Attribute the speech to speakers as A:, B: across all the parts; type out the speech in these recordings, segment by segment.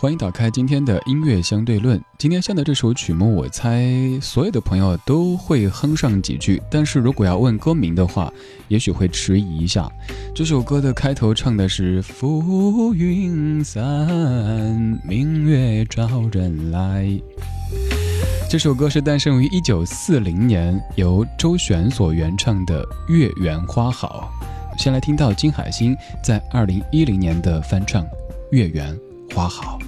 A: 欢迎打开今天的音乐相对论。今天下的这首曲目，我猜所有的朋友都会哼上几句。但是如果要问歌名的话，也许会迟疑一下。这首歌的开头唱的是“浮云散，明月照人来”。这首歌是诞生于一九四零年，由周璇所原唱的《月圆花好》。先来听到金海心在二零一零年的翻唱《月圆花好》。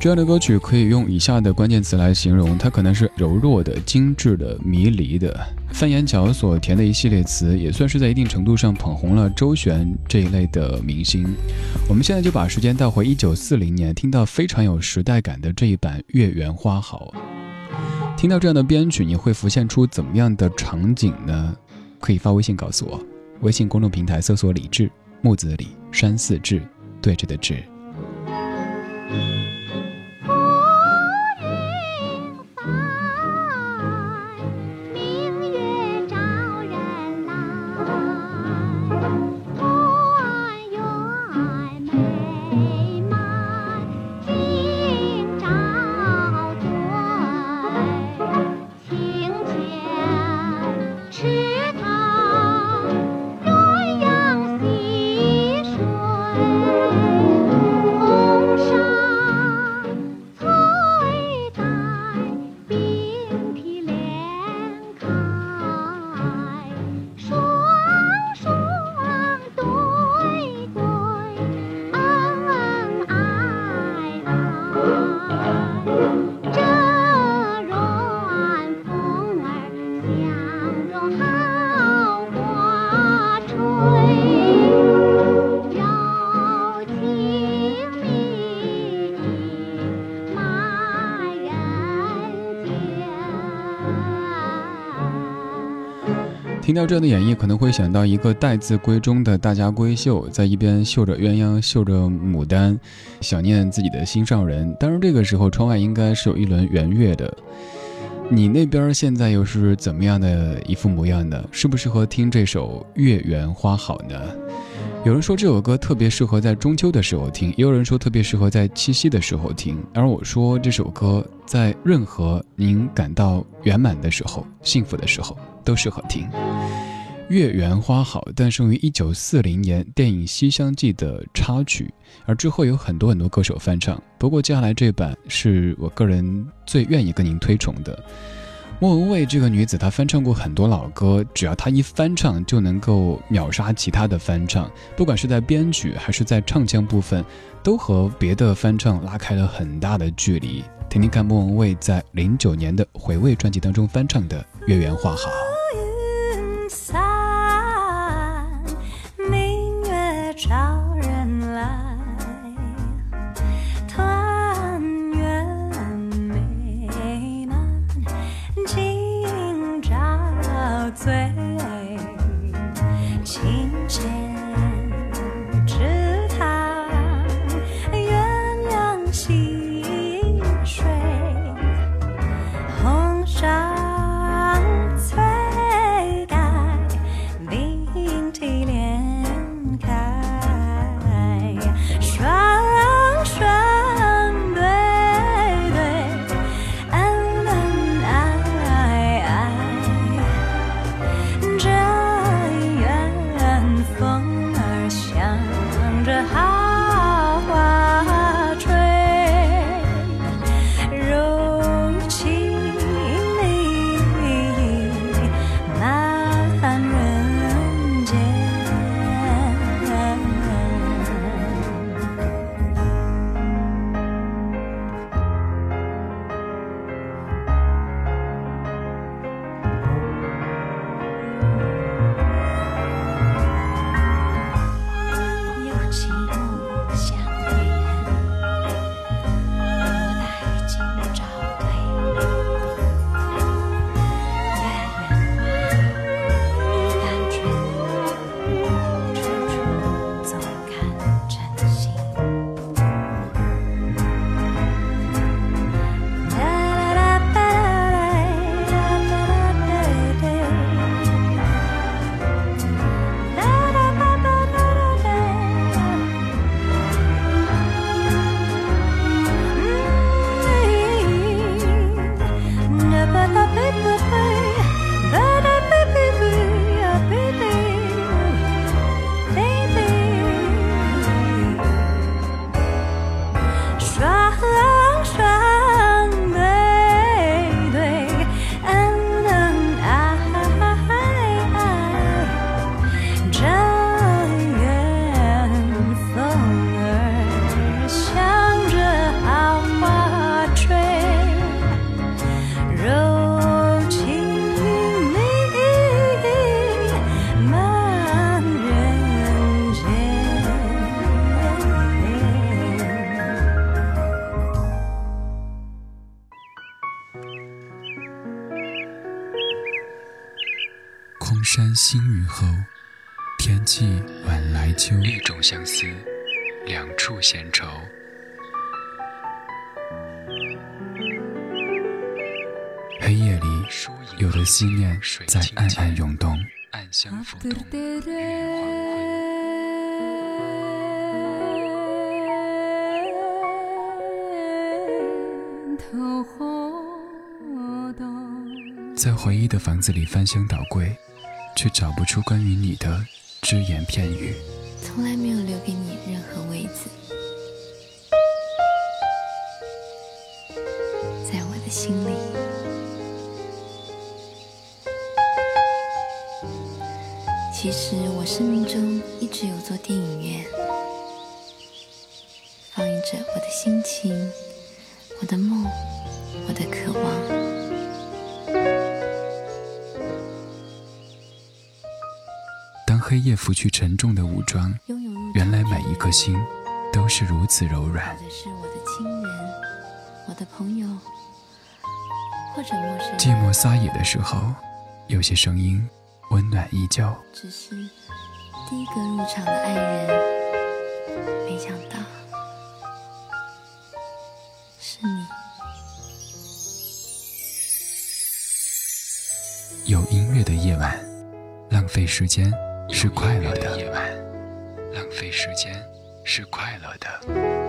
A: 这样的歌曲可以用以下的关键词来形容，它可能是柔弱的、精致的、迷离的。范延桥所填的一系列词，也算是在一定程度上捧红了周璇这一类的明星。我们现在就把时间倒回一九四零年，听到非常有时代感的这一版《月圆花好》。听到这样的编曲，你会浮现出怎么样的场景呢？可以发微信告诉我，微信公众平台搜索“李志木子李山寺志对着的志”。听到这样的演绎，可能会想到一个待字闺中的大家闺秀，在一边绣着鸳鸯，绣着牡丹，想念自己的心上人。当然，这个时候窗外应该是有一轮圆月的。你那边现在又是怎么样的一副模样呢？适不适合听这首《月圆花好》呢？有人说这首歌特别适合在中秋的时候听，也有人说特别适合在七夕的时候听。而我说这首歌在任何您感到圆满的时候、幸福的时候都适合听。月圆花好诞生于一九四零年电影《西厢记》的插曲，而之后有很多很多歌手翻唱。不过接下来这版是我个人最愿意跟您推崇的。莫文蔚这个女子，她翻唱过很多老歌，只要她一翻唱，就能够秒杀其他的翻唱。不管是在编曲还是在唱腔部分，都和别的翻唱拉开了很大的距离。听听看莫文蔚在零九年的回味专辑当中翻唱的《月圆花好》。山新雨后，天气晚来秋。一种相思，两处闲愁。黑夜里，有的思念在暗暗涌动。暗香浮动，在回忆的房子里翻箱倒柜。却找不出关于你的只言片语，
B: 从来没有留给你任何位子，在我的心里。其实我生命中一直有座电影院，放映着我的心情、我的梦、我的渴望。
A: 黑夜拂去沉重的武装，原来每一颗心都是如此柔软。
B: 是我的亲人，我的朋友，或者陌生。
A: 寂寞撒野的时候，有些声音温暖依旧。
B: 只是第一个入场的爱人，没想到是你。
A: 有音乐的夜晚，浪费时间。是快乐的夜晚，
C: 浪费时间是快乐的。